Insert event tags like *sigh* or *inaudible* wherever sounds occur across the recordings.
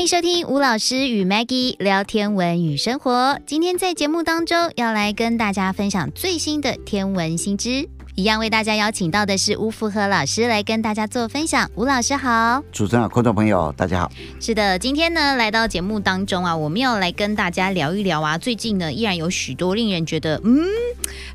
欢迎收听吴老师与 Maggie 聊天文与生活。今天在节目当中要来跟大家分享最新的天文新知，一样为大家邀请到的是吴福和老师来跟大家做分享。吴老师好，主持人好，观众朋友大家好。是的，今天呢来到节目当中啊，我们要来跟大家聊一聊啊，最近呢依然有许多令人觉得嗯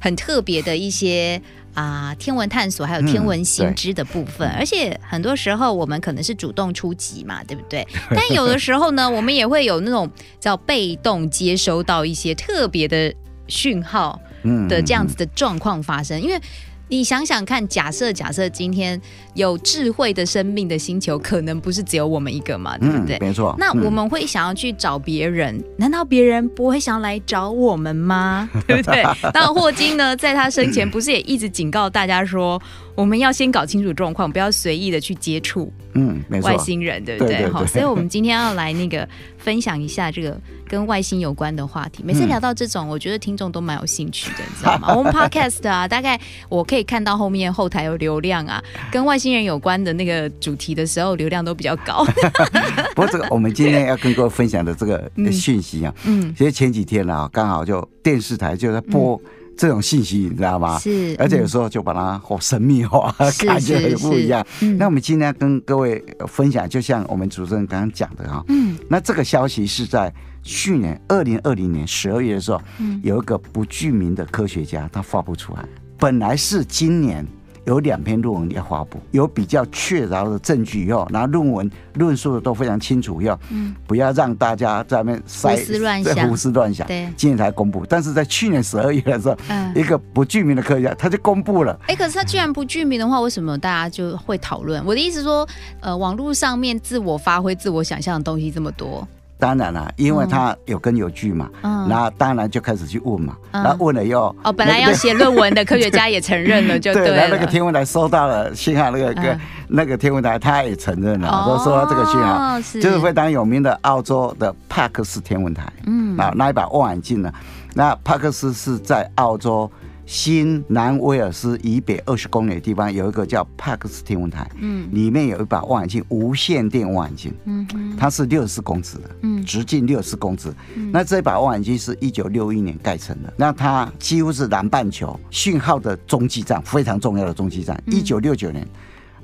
很特别的一些。啊，天文探索还有天文新知的部分，嗯、而且很多时候我们可能是主动出击嘛，对不对？*laughs* 但有的时候呢，我们也会有那种叫被动接收到一些特别的讯号的这样子的状况发生，因为。你想想看，假设假设今天有智慧的生命的星球，可能不是只有我们一个嘛，对不对？嗯、没错。那我们会想要去找别人，嗯、难道别人不会想要来找我们吗？*laughs* 对不对？那霍金呢，在他生前不是也一直警告大家说，我们要先搞清楚状况，不要随意的去接触。嗯。外星人，对不对？好，所以我们今天要来那个分享一下这个跟外星有关的话题。每次聊到这种，我觉得听众都蛮有兴趣的，你知道吗？我们 *laughs* Podcast 啊，大概我可以看到后面后台有流量啊，*laughs* 跟外星人有关的那个主题的时候，流量都比较高。*laughs* 不过这个我们今天要跟各位分享的这个讯息啊，嗯，其实前几天啊，刚好就电视台就在播。这种信息你知道吗？是，而且有时候就把它好神秘化，是感觉很不一样。嗯、那我们今天跟各位分享，就像我们主持人刚刚讲的哈，嗯，那这个消息是在去年二零二零年十二月的时候，嗯，有一个不具名的科学家他发布出来，本来是今年。有两篇论文要发布，有比较确凿的证据以后，然后论文论述的都非常清楚以后，嗯，不要让大家在那边胡思乱想，胡思乱想。对，今年才公布，但是在去年十二月的时候，嗯，一个不具名的科学家他就公布了。哎、欸，可是他既然不具名的话，为什么大家就会讨论？我的意思说，呃，网络上面自我发挥、自我想象的东西这么多。当然了，因为他有根有据嘛，嗯，然后当然就开始去问嘛，嗯、然后问了以后，哦，本来要写论文的科学家也承认了，*laughs* 就对了。对，那个天文台收到了信号，那个那个天文台他也承认了，说、哦、收到这个信号，是就是非常有名的澳洲的帕克斯天文台，嗯，啊，那一把望远镜呢，那帕克斯是在澳洲。新南威尔斯以北二十公里的地方有一个叫帕克斯天文台，嗯，里面有一把望远镜，无线电望远镜，嗯，它是六十四公尺的，嗯，直径六十四公尺，嗯，那这把望远镜是一九六一年盖成的，那它几乎是南半球讯号的中继站，非常重要的中继站。一九六九年，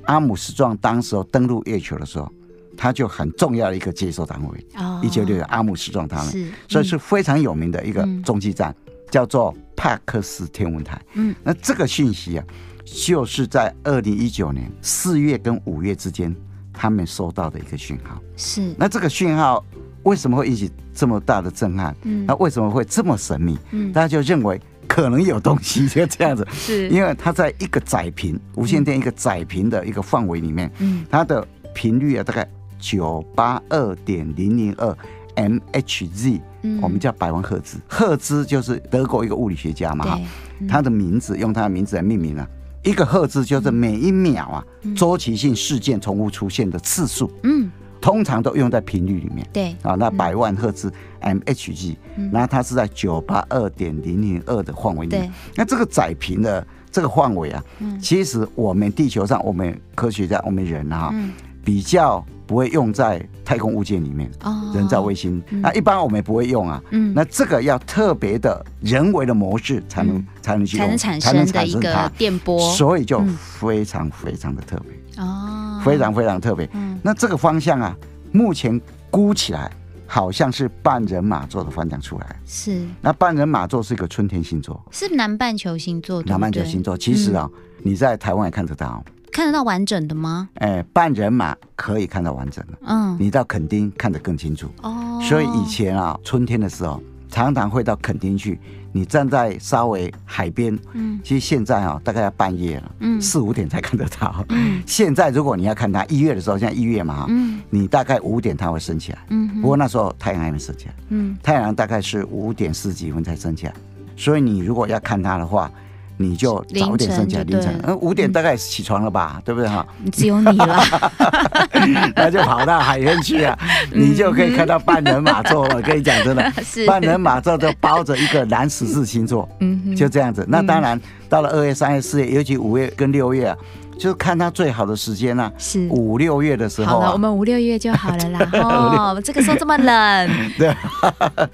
阿姆斯壮当时候登陆月球的时候，它就很重要的一个接收单位。哦，一九六九阿姆斯壮他们，是，所以是非常有名的一个中继站。叫做帕克斯天文台。嗯，那这个讯息啊，就是在二零一九年四月跟五月之间，他们收到的一个讯号。是，那这个讯号为什么会引起这么大的震撼？嗯，那为什么会这么神秘？嗯，大家就认为可能有东西，就这样子。是，因为它在一个窄频无线电一个窄频的一个范围里面，嗯，它的频率啊大概九八二点零零二 MHz。我们叫百万赫兹，赫兹就是德国一个物理学家嘛，哈，他的名字用他的名字来命名了。一个赫兹就是每一秒啊，周期性事件重复出现的次数，嗯，通常都用在频率里面，对，啊，那百万赫兹 MHz，那它是在九八二点零零二的范围里面，那这个窄频的这个范围啊，其实我们地球上我们科学家我们人啊，比较。不会用在太空物件里面，人造卫星，那一般我们也不会用啊。嗯，那这个要特别的人为的模式才能才能去用，才能产生的一个电波，所以就非常非常的特别。哦，非常非常特别。那这个方向啊，目前估起来好像是半人马座的方向出来。是，那半人马座是一个春天星座，是南半球星座。南半球星座。其实啊，你在台湾也看得到。看得到完整的吗？哎，半人马可以看到完整的。嗯，你到垦丁看得更清楚。哦，所以以前啊，春天的时候，常常会到垦丁去。你站在稍微海边，嗯，其实现在啊，大概要半夜了，嗯，四五点才看得到。嗯，现在如果你要看它，一月的时候，现在一月嘛，嗯，你大概五点它会升起来。嗯，不过那时候太阳还没升起来。嗯，太阳大概是五点四十几分才升起来，所以你如果要看它的话。你就早点升起来，凌晨，嗯，五点大概起床了吧，嗯、对不对哈？只有你了，*laughs* 那就跑到海边去啊，你就可以看到半人马座。我跟你讲真的，*laughs* 半人马座都包着一个南十字星座，嗯，就这样子。那当然，到了二月、三月、四月，尤其五月跟六月啊。就是看它最好的时间呢，是五六月的时候。好了，我们五六月就好了啦。*laughs* 哦，这个时候这么冷，*laughs* 对，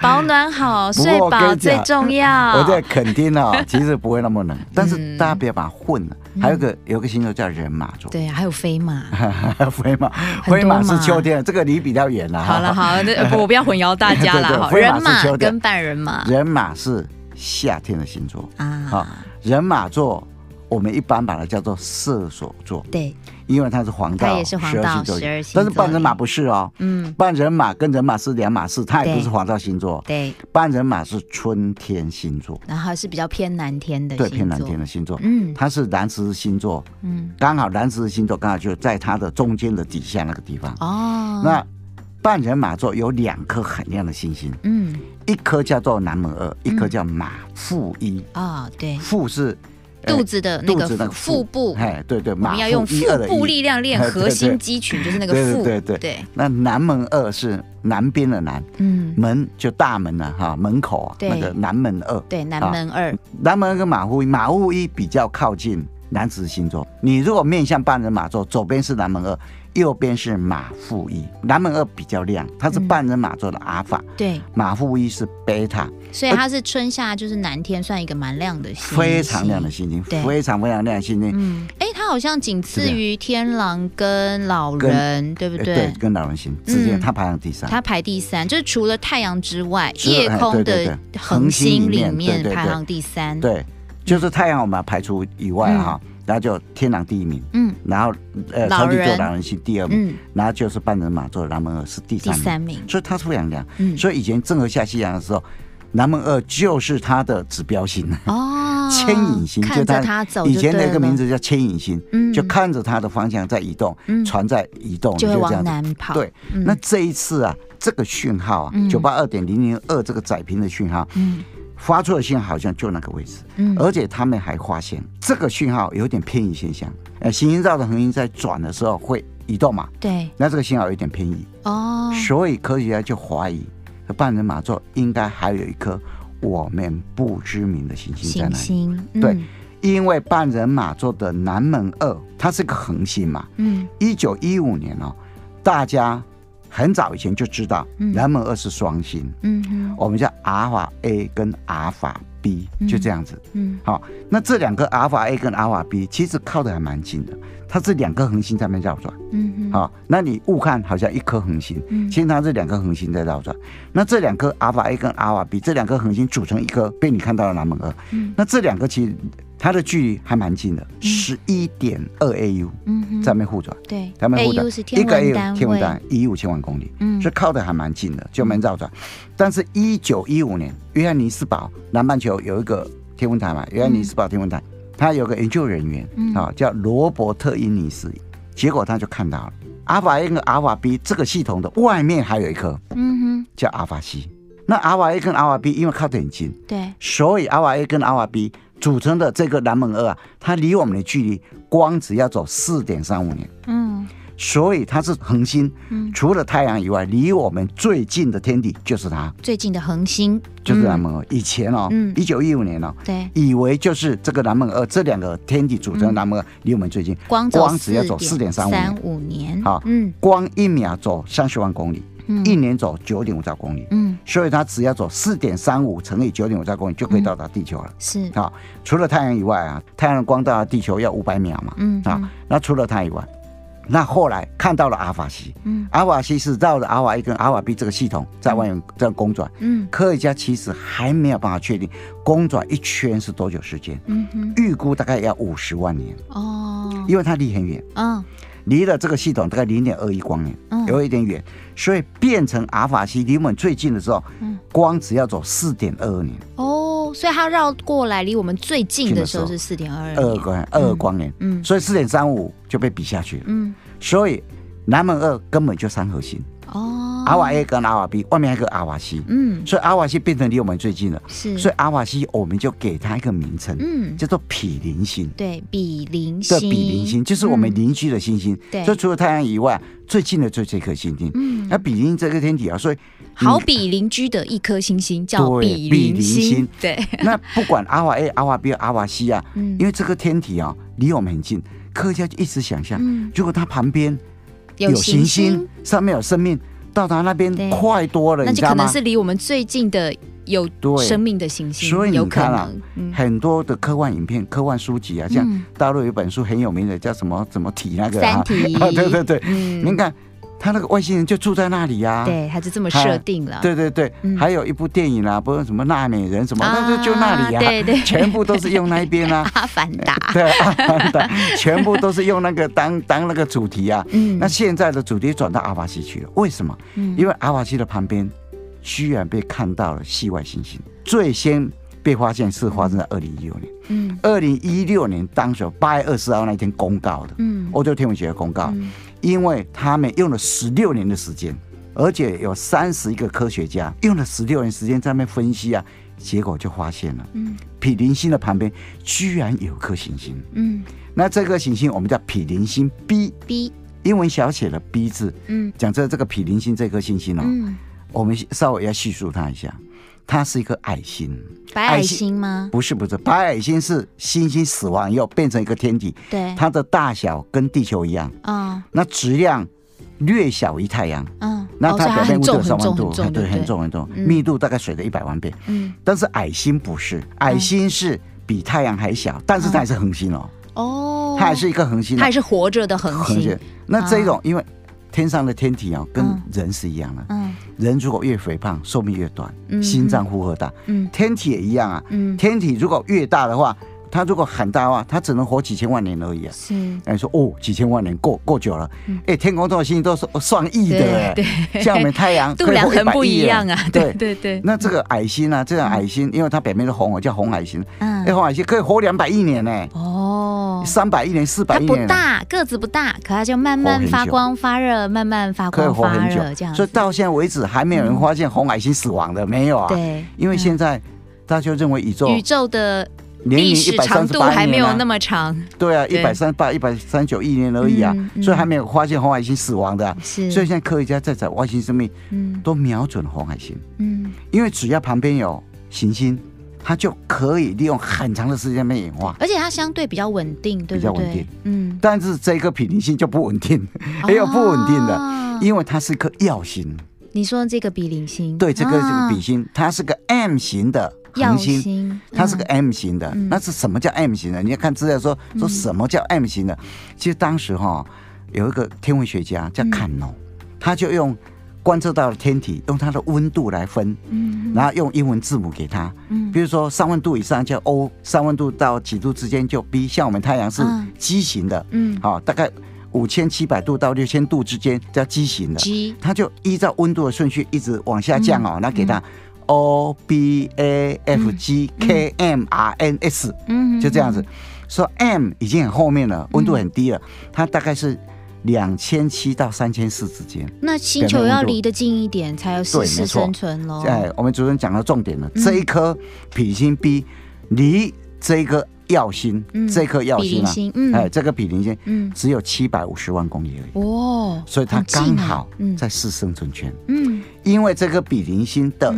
保暖好，睡饱最重要。*laughs* 我在垦丁哦，其实不会那么冷，但是大家不要把它混了。还有个有个星座叫人马座，对，还有飞马，飞马，飞马是秋天，这个离比较远了。好了好了，我不要混淆大家了。人马跟半人马，人马是夏天的星座啊。好，人马座。我们一般把它叫做射手座，对，因为它是黄道，它也是黄道十二星座，但是半人马不是哦，嗯，半人马跟人马是两码事，它也不是黄道星座，对，半人马是春天星座，然后是比较偏南天的，对，偏南天的星座，嗯，它是南十字星座，嗯，刚好南十字星座刚好就在它的中间的底下那个地方，哦，那半人马座有两颗很亮的星星，嗯，一颗叫做南门二，一颗叫马腹一，啊，对，腹是。肚子的那个腹部，哎，对对，我们要用腹部力量练核心肌群，就是那个腹，对对。对。那南门二是南边的南，嗯，门就大门了哈，门口啊，那个南门二，对，南门二，南门二跟马户一，马户一比较靠近南子星座。你如果面向半人马座，左边是南门二。右边是马负一，南门二比较亮，它是半人马座的阿尔法。对，马负一是贝塔，所以它是春夏就是南天算一个蛮亮的星，非常亮的星星，非常非常亮的星星。嗯，哎，它好像仅次于天狼跟老人，对不对？对，跟老人星之间，它排行第三。它排第三，就是除了太阳之外，夜空的恒星里面排行第三。对，就是太阳我们要排除以外哈。然后就天狼第一名，嗯，然后呃，双鱼座老人星第二名，然后就是半人马座南门二是第三名，所以它出阳亮，嗯，所以以前正和下西洋的时候，南门二就是它的指标星哦，*laughs* 牵引星，就它以前那个名字叫牵引星，嗯，就看着它的方向在移动，船在移动，就往南跑，对，那这一次啊，这个讯号啊，九八二点零零二这个载频的讯号，嗯。发出的信号好像就那个位置，嗯，而且他们还发现这个讯号有点偏移现象，呃，行星绕着恒星在转的时候会移动嘛，对，那这个信号有点偏移。哦，所以科学家就怀疑，半人马座应该还有一颗我们不知名的行星在那里，行星，嗯、对，因为半人马座的南门二它是个恒星嘛，嗯，一九一五年哦，大家。很早以前就知道，南门二是双星，嗯，我们叫阿尔法 A 跟阿尔法 B，就这样子，嗯，好，那这两个阿尔法 A 跟阿尔法 B 其实靠得还蛮近的，它是两颗恒星在那绕转，嗯哼，好，那你误看好像一颗恒星，其实它是两颗恒星在绕转，那这两颗阿尔法 A 跟阿尔法 B 这两颗恒星组成一颗，被你看到了南门二，嗯，那这两个其实。它的距离还蛮近的，十一点二 AU，嗯，在那边互转，对，在那边互转，一个 AU 天文单位一亿五千万公里，嗯，所以靠的还蛮近的，就没绕转。但是，一九一五年，约翰尼斯堡南半球有一个天文台嘛，约翰尼斯堡天文台，他有个研究人员啊，叫罗伯特因尼斯，结果他就看到了。阿尔法 A 跟阿尔法 B 这个系统的外面还有一颗，嗯哼，叫阿尔法 C。那 RY A 跟 RY B 因为靠得很近，对，所以 RY A 跟 RY B。组成的这个南门二啊，它离我们的距离光只要走四点三五年，嗯，所以它是恒星，嗯，除了太阳以外，离我们最近的天体就是它，最近的恒星。就是南门二。以前哦，一九一五年哦，对，以为就是这个南门二这两个天体组成的南门二离我们最近，光光只要走四点三五年，好，嗯，光一秒走三十万公里。一年走九点五兆公里，嗯，所以它只要走四点三五乘以九点五兆公里就可以到达地球了。是。啊，除了太阳以外啊，太阳光到达地球要五百秒嘛，嗯啊，那除了它以外，那后来看到了阿尔法 C，嗯，阿尔法 C 是绕着阿尔法 A 跟阿尔法 B 这个系统在外面这样公转，嗯，科学家其实还没有办法确定公转一圈是多久时间，嗯哼，预估大概要五十万年。哦，因为它离很远，嗯。离了这个系统大概零点二亿光年，有一点远，所以变成阿尔法西离我们最近的时候，光只要走四点二二年。哦，所以它绕过来离我们最近的时候是四点二二二光二二光年。嗯，所以四点三五就被比下去了。嗯，所以南门二根本就三合星。哦。阿瓦 A 跟阿瓦 B 外面还有个阿瓦 C，嗯，所以阿瓦 C 变成离我们最近了，是，所以阿瓦 C 我们就给它一个名称，嗯，叫做毗邻星，对，毗邻星，这毗邻星就是我们邻居的星星，对，所以除了太阳以外最近的最这颗星星，嗯，那比邻这个天体啊，所以好比邻居的一颗星星叫比邻星，对，*laughs* 那不管阿瓦 A、阿瓦 B、阿瓦 C 啊，因为这个天体啊离我们很近。科学家就一直想象，如果它旁边有行星，上面有生命，到达那边快多了，那就可能是离我们最近的有生命的行星。所以你看啊，很多的科幻影片、科幻书籍啊，像大陆有一本书很有名的，叫什么什么体那个三体，对 *laughs* 对对，您看。他那个外星人就住在那里呀，对，他就这么设定了。对对对，还有一部电影啊，不是什么纳美人什么，那就就那里呀，对对，全部都是用那一边啊。*laughs* 阿凡达，*laughs* 对，阿凡达，全部都是用那个当当那个主题啊。嗯，那现在的主题转到阿法西去了，为什么？因为阿法西的旁边居然被看到了系外行星，最先被发现是发生在二零一六年。嗯，二零一六年当时八月二十号那天公告的，嗯，欧洲天文学的公告。因为他们用了十六年的时间，而且有三十一个科学家用了十六年时间在那边分析啊，结果就发现了，嗯，毗邻星的旁边居然有颗行星，嗯，那这颗行星我们叫毗邻星 B，B，英文小写的 B 字，嗯，讲这这个毗邻星这颗行星哦，嗯，我们稍微要叙述它一下。它是一颗矮星，白矮星吗？不是，不是，白矮星是星星死亡以后变成一个天体。对，它的大小跟地球一样。嗯，那质量略小于太阳。嗯，那它表面温度有三万度，对，很重很重，密度大概水的一百万倍。嗯，但是矮星不是，矮星是比太阳还小，但是它还是恒星哦。哦，它还是一个恒星，它还是活着的恒星。那这种因为。天上的天体啊，跟人是一样的。嗯，人如果越肥胖，寿命越短，心脏负荷大。嗯，天体也一样啊。嗯，天体如果越大的话。它如果很大的话，它只能活几千万年而已啊。是，哎，说哦，几千万年够够久了。哎，天空中的星星都是上亿的哎。对，像我们太阳 *laughs* 度量衡不一样啊。对对对。那这个矮星呢？这个矮星，因为它表面是红，叫红矮星。嗯。哎，红矮星可以活两百亿年呢。哦。三百亿年、四百亿年。它不大，个子不大，可它就慢慢发光发热，慢慢发光发热这样。所以到现在为止，还没有人发现红矮星死亡的，没有啊。对。因为现在大家就认为宇宙宇宙的。年龄一百三十八年，还没有那么长。对啊，一百三十八、一百三十九亿年而已啊，所以还没有发现红矮星死亡的。是，所以现在科学家在找外星生命，嗯，都瞄准红矮星，嗯，因为只要旁边有行星，它就可以利用很长的时间来演化，而且它相对比较稳定，对不对？比较稳定，嗯。但是这颗比邻星就不稳定，*laughs* 也有不稳定的，因为它是一颗曜星。你说这个比邻星？对，这个这个比星，它是个 M 型的。恒星，它是个 M 型的。那是什么叫 M 型的？你要看资料说说什么叫 M 型的。其实当时哈有一个天文学家叫坎农，他就用观测到的天体，用它的温度来分，然后用英文字母给它，比如说三万度以上叫 O，三万度到几度之间就 B。像我们太阳是畸形的，嗯，好，大概五千七百度到六千度之间叫畸形的。G，他就依照温度的顺序一直往下降哦，那给他。O B A F G K M R N S，嗯，就这样子，说 M 已经很后面了，温度很低了，它大概是两千七到三千四之间。那星球要离得近一点，才有适时生存喽。哎，我们主持人讲到重点了，这一颗毗星 B 离这一个曜星，这颗耀星啊，哎，这个比邻星，嗯，只有七百五十万公里而已。哦，所以它刚好在适生存圈。嗯，因为这个比邻星的。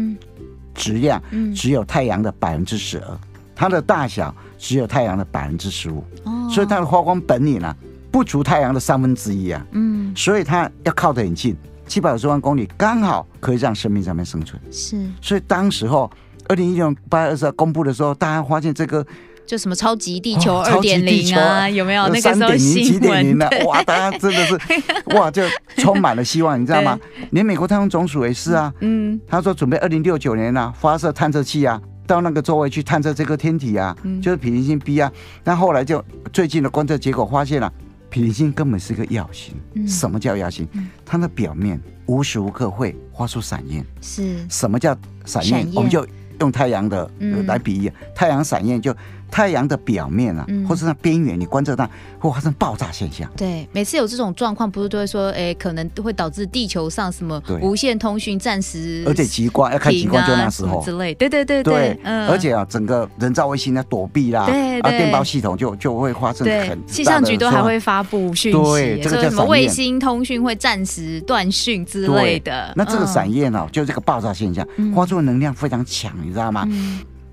质量只有太阳的百分之十二，它的大小只有太阳的百分之十五，所以它的发光本领呢不足太阳的三分之一啊。嗯，所以它要靠得很近，七百五十万公里刚好可以让生命上面生存。是，所以当时候二零一六年八月二十号公布的时候，大家发现这个就什么超级地球二点零啊，有没有那个三点零、几点零呢？哇，大家真的是 *laughs* 哇，就充满了希望，你知道吗？连美国太空总署也是啊，嗯，他说准备二零六九年啊，发射探测器啊，到那个周围去探测这个天体啊，就是毗邻星 B 啊。但后来就最近的观测结果发现了，毗邻星根本是个耀星。嗯什么叫耀星？它的表面无时无刻会发出闪焰。是。什么叫闪焰？我们就用太阳的来比喻，太阳闪焰就。太阳的表面啊，或是那边缘，你观测到会发生爆炸现象。对，每次有这种状况，不是都会说，哎，可能会导致地球上什么无线通讯暂时，而且极光要看极光就那时候之类。对对对对，嗯而且啊，整个人造卫星要躲避啦，对啊，电报系统就就会发生很。气象局都还会发布讯息，对，这个叫什么卫星通讯会暂时断讯之类的。那这个闪焰啊，就这个爆炸现象，发出的能量非常强，你知道吗？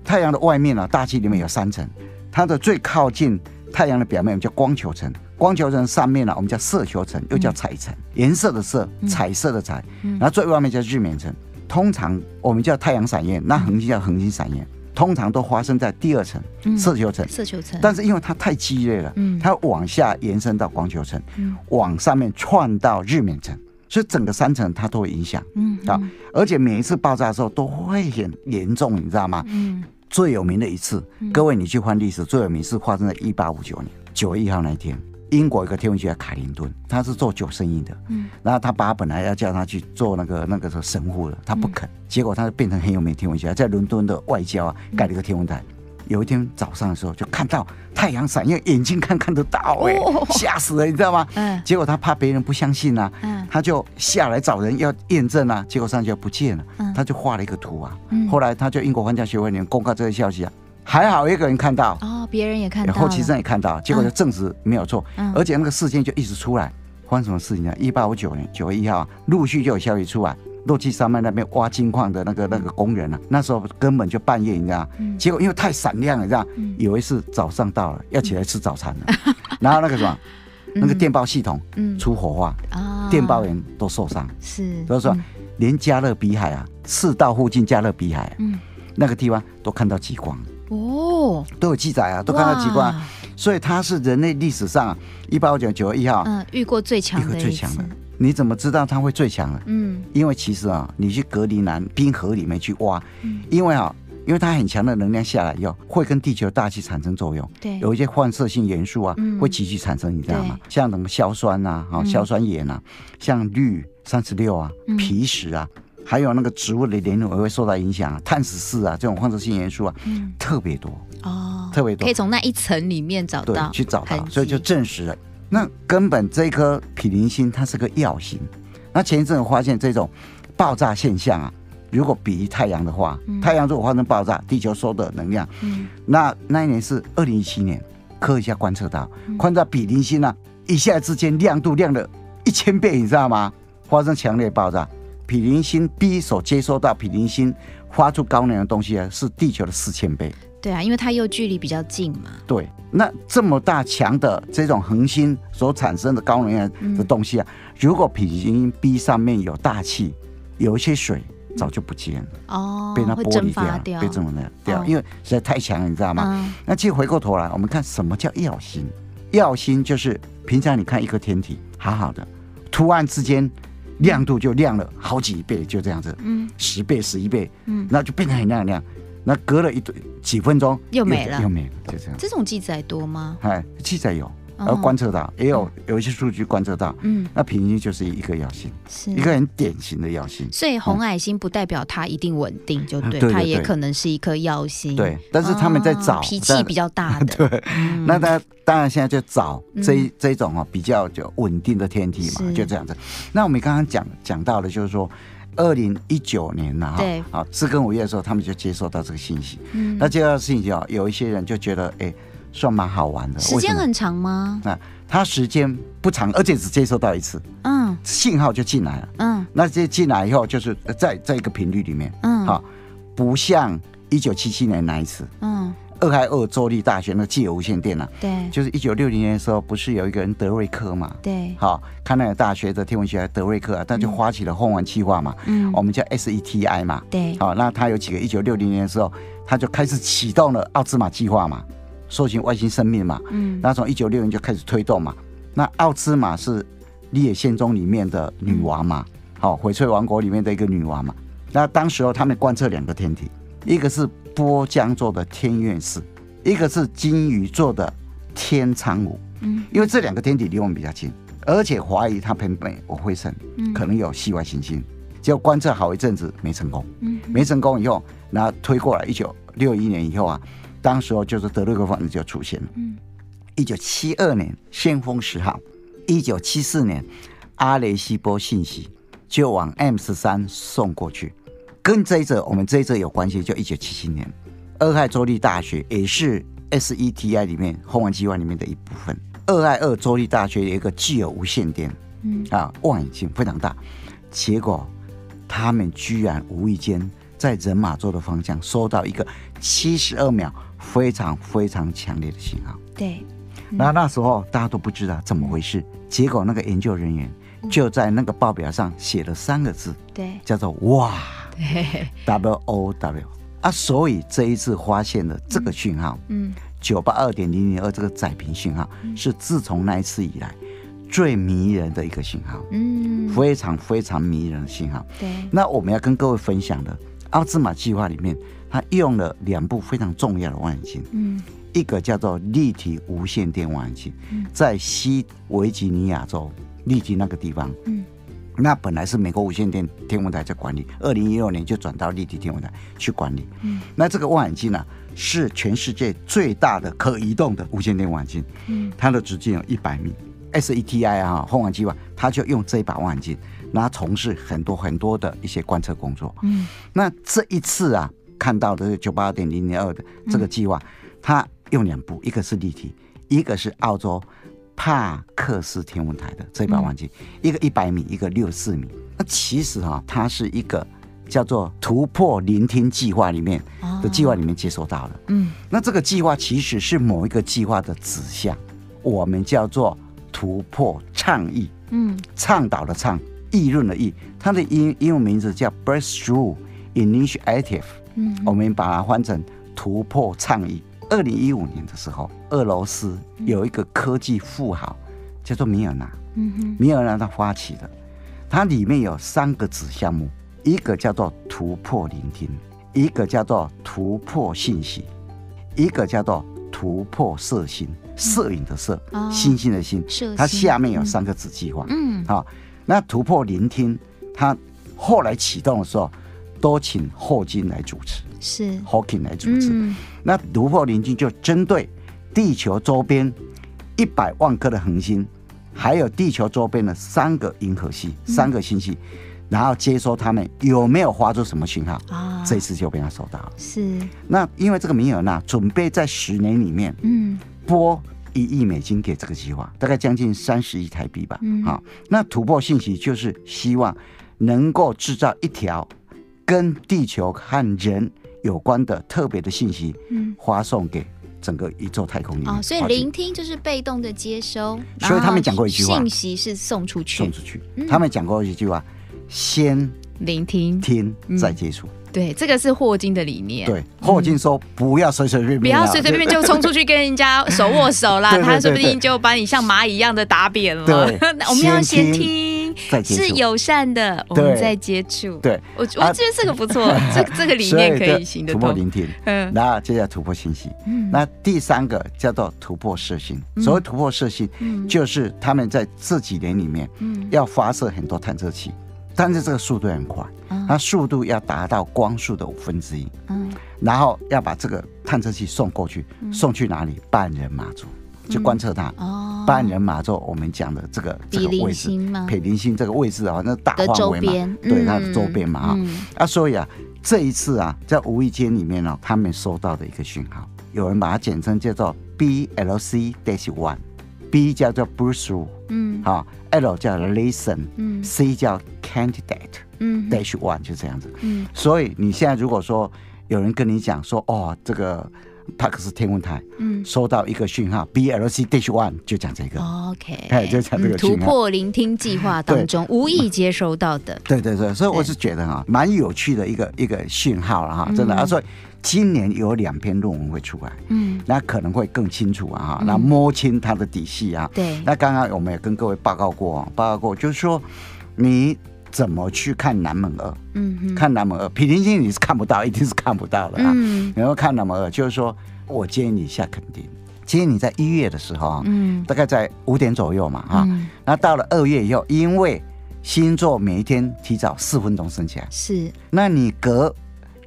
太阳的外面啊，大气里面有三层，它的最靠近太阳的表面我们叫光球层，光球层上面呢我们叫色球层，又叫彩层，颜色的色，彩色的彩，然后最外面叫日冕层。通常我们叫太阳闪焰，那恒星叫恒星闪焰，通常都发生在第二层色球层。色球层。但是因为它太激烈了，它往下延伸到光球层，往上面窜到日冕层。所以整个三层它都会影响，嗯啊，而且每一次爆炸的时候都会很严重，你知道吗？嗯，最有名的一次，各位你去翻历史，最有名是发生在一八五九年九月一号那一天，英国一个天文学家卡林顿，他是做酒生意的，嗯，然后他爸本来要叫他去做那个那个什神父的，他不肯，结果他就变成很有名的天文学家，在伦敦的外交啊盖了一个天文台。有一天早上的时候，就看到太阳闪耀，眼睛看看得到，哎，吓死了，你知道吗？嗯。结果他怕别人不相信啊，嗯，他就下来找人要验证啊，结果上去就不见了，嗯，他就画了一个图啊，嗯，后来他就英国皇家学会里面公告这个消息啊，还好一个人看到，哦，别人也看到，后期生也看到，结果就证实没有错，嗯，而且那个事件就一直出来，发生什么事情呢？一八五九年九月一号，陆续就有消息出来。洛基山脉那边挖金矿的那个那个工人啊，那时候根本就半夜，你知道？结果因为太闪亮了，你知道？以为是早上到了，要起来吃早餐了。*laughs* 然后那个什么，那个电报系统出火花，电报员都受伤。是，所以说连加勒比海啊，赤道附近加勒比海，嗯那个地方都看到极光哦，都有记载啊，都看到极光。所以它是人类历史上一八五九九月一号，嗯，遇过最强的一次。你怎么知道它会最强呢？嗯，因为其实啊，你去隔离南冰河里面去挖，嗯，因为啊，因为它很强的能量下来以后，会跟地球大气产生作用，对，有一些放射性元素啊，会急剧产生，你知道吗？像什么硝酸呐，哈，硝酸盐呐，像氯三十六啊，皮石啊，还有那个植物的年轮也会受到影响啊，碳十四啊，这种放射性元素啊，特别多哦，特别多，可以从那一层里面找到，去找到，所以就证实了。那根本这颗毗邻星它是个耀星，那前一阵我发现这种爆炸现象啊，如果比喻太阳的话，嗯、太阳如果发生爆炸，地球收的能量，嗯、那那一年是二零一七年，科学家观测到，观测到毗邻星啊一下之间亮度亮了一千倍，你知道吗？发生强烈爆炸，比邻星 B 所接收到比邻星发出高能的东西啊，是地球的四千倍。对啊，因为它又距离比较近嘛。对，那这么大强的这种恒星所产生的高能量的东西啊，嗯、如果毗邻星 B 上面有大气，有一些水，早就不见了哦，被它剥离掉，被这么的掉，哦、因为实在太强了，你知道吗？嗯、那其实回过头来，我们看什么叫耀星？耀星就是平常你看一个天体好好的，突然之间亮度就亮了好几倍，就这样子，嗯，十倍、十一倍，嗯，那就变得很亮很亮。那隔了一段几分钟又没了，又没了，就这样。这种记载多吗？哎，记载有，而观测到也有有一些数据观测到，嗯，那平均就是一个曜星，是一个很典型的曜星。所以红矮星不代表它一定稳定，就对，它也可能是一颗曜星。对，但是他们在找脾气比较大的。*laughs* 对，那他当然现在就找这这种啊比较就稳定的天体嘛，就这样子。那我们刚刚讲讲到了就是说。二零一九年了，哈，啊，四跟五月的时候，他们就接收到这个信息。嗯，那接到信息啊，有一些人就觉得，哎，算蛮好玩的。时间很长吗？那他时间不长，而且只接收到一次。嗯，信号就进来了。嗯，那这进来以后，就是在在一个频率里面。嗯，好，不像一九七七年那一次。嗯。俄亥俄州立大学那个自由无线电啊，对，就是一九六零年的时候，不是有一个人德瑞克嘛？对，好，康奈尔大学的天文学家德瑞克啊，他就发起了凤凰计划嘛，嗯，我们叫 SETI 嘛，对，好，那他有几个一九六零年的时候，他就开始启动了奥兹玛计划嘛，搜寻外星生命嘛，嗯，那从一九六零就开始推动嘛，那奥兹玛是利野宪宗里面的女王嘛，好，翡翠王国里面的一个女王嘛，那当时候他们观测两个天体，一个是。波江座的天愿四，一个是金鱼座的天苍五，嗯，因为这两个天体离我们比较近，而且怀疑它偏北或灰尘，嗯，可能有系外行星，结果观测好一阵子没成功，嗯，没成功以后，然后推过来一九六一年以后啊，当时候就是德瑞克方子就出现了，嗯，一九七二年先锋十号，一九七四年阿雷西波信息就往 M 十三送过去。跟这一则我们这一则有关系，就一九七七年，俄亥州立大学也是 SETI 里面凤凰计划里面的一部分。俄亥俄州立大学有一个具有无线电，嗯。啊，望远镜非常大，结果他们居然无意间在人马座的方向收到一个七十二秒非常非常强烈的信号。对，然后那时候大家都不知道怎么回事，结果那个研究人员就在那个报表上写了三个字，对，叫做哇 *laughs* W O W 啊，所以这一次发现了这个讯号，嗯，九八二点零零二这个载频讯号是自从那一次以来最迷人的一个信号，嗯，非常非常迷人的信号。对，那我们要跟各位分享的奥兹玛计划里面，它用了两部非常重要的望远镜，嗯，一个叫做立体无线电望远镜，在西维吉尼亚州立体那个地方，嗯，那本来是美国无线电天文台在管理，二零一六年就转到立体天文台去管理，嗯，那这个望远镜呢，是全世界最大的可移动的无线电望远镜，嗯，它的直径有一百米。SETI 啊，凤凰计划，它就用这一把望远镜，然后从事很多很多的一些观测工作。嗯，那这一次啊，看到的九八二点零零二的这个计划，它用两部，一个是立体，一个是澳洲帕克斯天文台的这一把望远镜，一个一百米，一个六十四米。那其实哈，它是一个叫做突破聆听计划里面的计划里面接收到了。嗯，那这个计划其实是某一个计划的指向，我们叫做。突破倡议，嗯，倡导的倡，议论的议，它的英英文名字叫 Breakthrough Initiative，嗯，我们把它换成突破倡议。二零一五年的时候，俄罗斯有一个科技富豪叫做米尔纳，米尔纳他发起的，它里面有三个子项目，一个叫做突破聆听，一个叫做突破信息，一个叫做突破色星。摄影的摄，星星的星，它下面有三个子计划。嗯，好，那突破聆听，它后来启动的时候，都请霍金来主持，是。Hawking 来主持。那突破聆听就针对地球周边一百万颗的恒星，还有地球周边的三个银河系、三个星系，然后接收他们有没有发出什么讯号。啊，这次就被他收到了。是，那因为这个米尔纳准备在十年里面，嗯。拨一亿美金给这个计划，大概将近三十亿台币吧。嗯，好，那突破信息就是希望能够制造一条跟地球和人有关的特别的信息，嗯，发送给整个宇宙太空里面。哦，所以聆听就是被动的接收。所以他们讲过一句话，信息是送出去，送出去。他们讲过一句话，先聆听，听再接触。对，这个是霍金的理念。对，霍金说不要随随便便，不要随随便便就冲出去跟人家手握手啦，*laughs* 他说不定就把你像蚂蚁一样的打扁了。对，*laughs* 我们要先听，是友善的，我们在接触。对，我我觉得这个不错，*laughs* 这这个理念可以行得通。突破聆听，嗯，然后接下来突破信息，嗯，那第三个叫做突破射星。所谓突破射星，就是他们在这几年里面，嗯，要发射很多探测器。但是这个速度很快，它速度要达到光速的五分之一，嗯，然后要把这个探测器送过去，送去哪里？半人马座，去观测它。哦，半人马座，我们讲的这个这个位置，北邻星这个位置啊，那大范围嘛，对它的周边嘛，哈，啊，所以啊，这一次啊，在无意间里面呢，他们收到的一个讯号，有人把它简称叫做 BLC Dash One，B 叫做 Breakthrough，嗯，好。L 叫 listen，嗯，C 叫 candidate，嗯，dash one 就这样子，嗯，所以你现在如果说有人跟你讲说，哦，这个帕克斯天文台，嗯，收到一个讯号，BLC dash one 就讲这个，OK，哎，就讲这个突破聆听计划当中无意接收到的，对对对，所以我是觉得哈，蛮有趣的一个一个讯号了哈，真的，啊，所以。今年有两篇论文会出来，嗯，那可能会更清楚啊，那摸清它的底细啊。对，那刚刚我们也跟各位报告过，报告过，就是说你怎么去看南门二？嗯，看南门二，毗邻星你是看不到，一定是看不到了啊。嗯，然后看南门二，就是说我建议你下垦丁，建议你在一月的时候，嗯，大概在五点左右嘛，哈，那到了二月以后，因为星座每一天提早四分钟升起来，是，那你隔。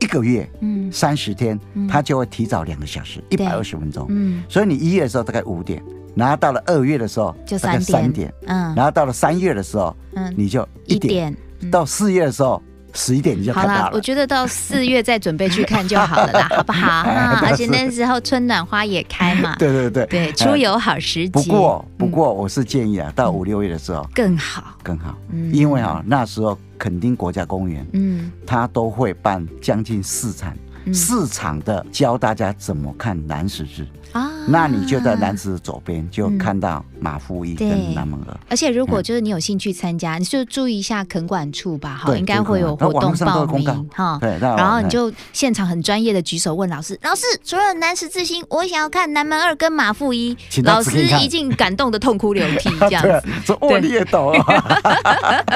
一个月，嗯，三十天，他就会提早两个小时，一百二十分钟，嗯，所以你一月的时候大概五点，然后到了二月的时候就三点，嗯，然后到了三月的时候，嗯，你就一点，到四月的时候十一点你就看到了。好了，我觉得到四月再准备去看就好了啦，*laughs* 好不 *laughs* 好？而且那时候春暖花也开嘛，对对对对，出游好时机。不过不过我是建议啊，到五六月的时候更好更好，因为啊那时候。垦丁国家公园，嗯，他都会办将近四场，四场的教大家怎么看南十字啊。那你就在南石左边就看到马富一跟南门二。而且如果就是你有兴趣参加，你就注意一下垦管处吧，哈，应该会有活动报名哈。对，然后你就现场很专业的举手问老师，老师，除了南石之星，我想要看南门二跟马富一。老师一定感动的痛哭流涕，这样子。*laughs* 说哦，你也懂啊，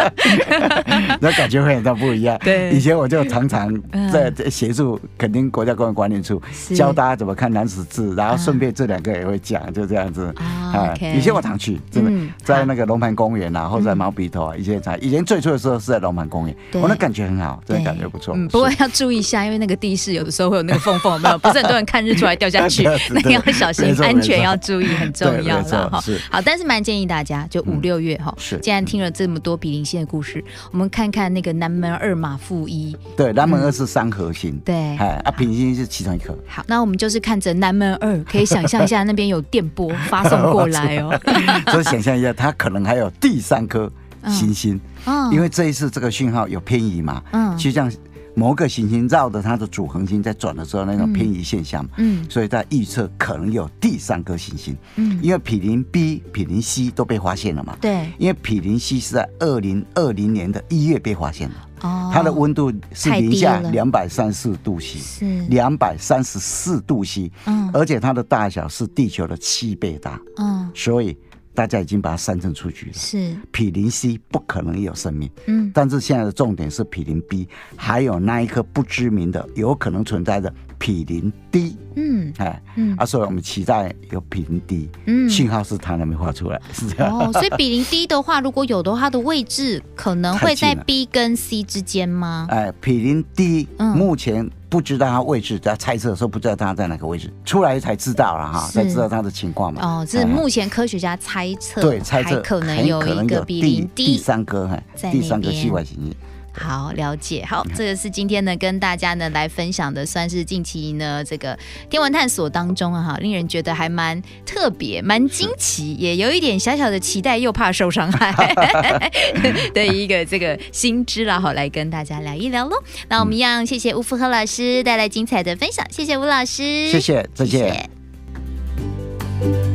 *laughs* 那感觉会很大不一样。对，以前我就常常在协助，垦丁国家公园管理处教大家怎么看南十字，然后顺便这两个也会讲，就这样子。啊，以前我常去，真的在那个龙盘公园啊，或者在毛笔头啊，以前常，以前最初的时候是在龙盘公园，我那感觉很好，真的感觉不错。嗯，不过要注意一下，因为那个地势有的时候会有那个缝缝，没有，不是很多人看日出来掉下去，*laughs* 那个要小心，安全要注意，很重要了哈。好，但是蛮建议大家，就五六月哈，是，既然听了这么多比邻星的故事，我们看看那个南门二马负一。对，南门二是三颗星。对，哎，啊，比邻星是其中一颗。好，那我们就是看着南门二，可以想象一下那边有电波发送过来哦。*laughs* 所以想象一下，它可能还有第三颗行星，嗯，因为这一次这个讯号有偏移嘛，嗯，就像某个行星绕着它的主恒星在转的时候那种偏移现象，嗯，所以在预测可能有第三颗行星，嗯，因为毗邻 B、毗邻 C 都被发现了嘛，对，因为毗邻 C 是在二零二零年的一月被发现的。哦。它的温度是零下两百三十四度 C，是。两百三十四度 C，嗯，而且它的大小是地球的七倍大，嗯，所以大家已经把它删成出局了。是。毗邻 C 不可能有生命，嗯，但是现在的重点是毗邻 B，还有那一颗不知名的有可能存在的。毗邻 D，嗯，哎，嗯，啊，所以我们期待有毗邻 D，嗯，信号是它那边画出来，*laughs* 是这样。哦，所以毗邻 D 的话，如果有的话，它的位置可能会在 B 跟 C 之间吗？哎，毗邻 D，目前不知道他位置，在猜测的时候不知道他在哪个位置，出来才知道了哈，才知道他的情况嘛。哦，这是目前科学家猜测，对，猜测可能有一个毗邻第三颗，哈第三个系外行星。好，了解，好，这个是今天呢跟大家呢来分享的，算是近期呢这个天文探索当中啊哈，令人觉得还蛮特别、蛮惊奇，也有一点小小的期待，又怕受伤害 *laughs* 的一个这个新知了好，来跟大家聊一聊喽。那我们一样谢谢吴福和老师带来精彩的分享，谢谢吴老师，谢谢，再见。谢谢。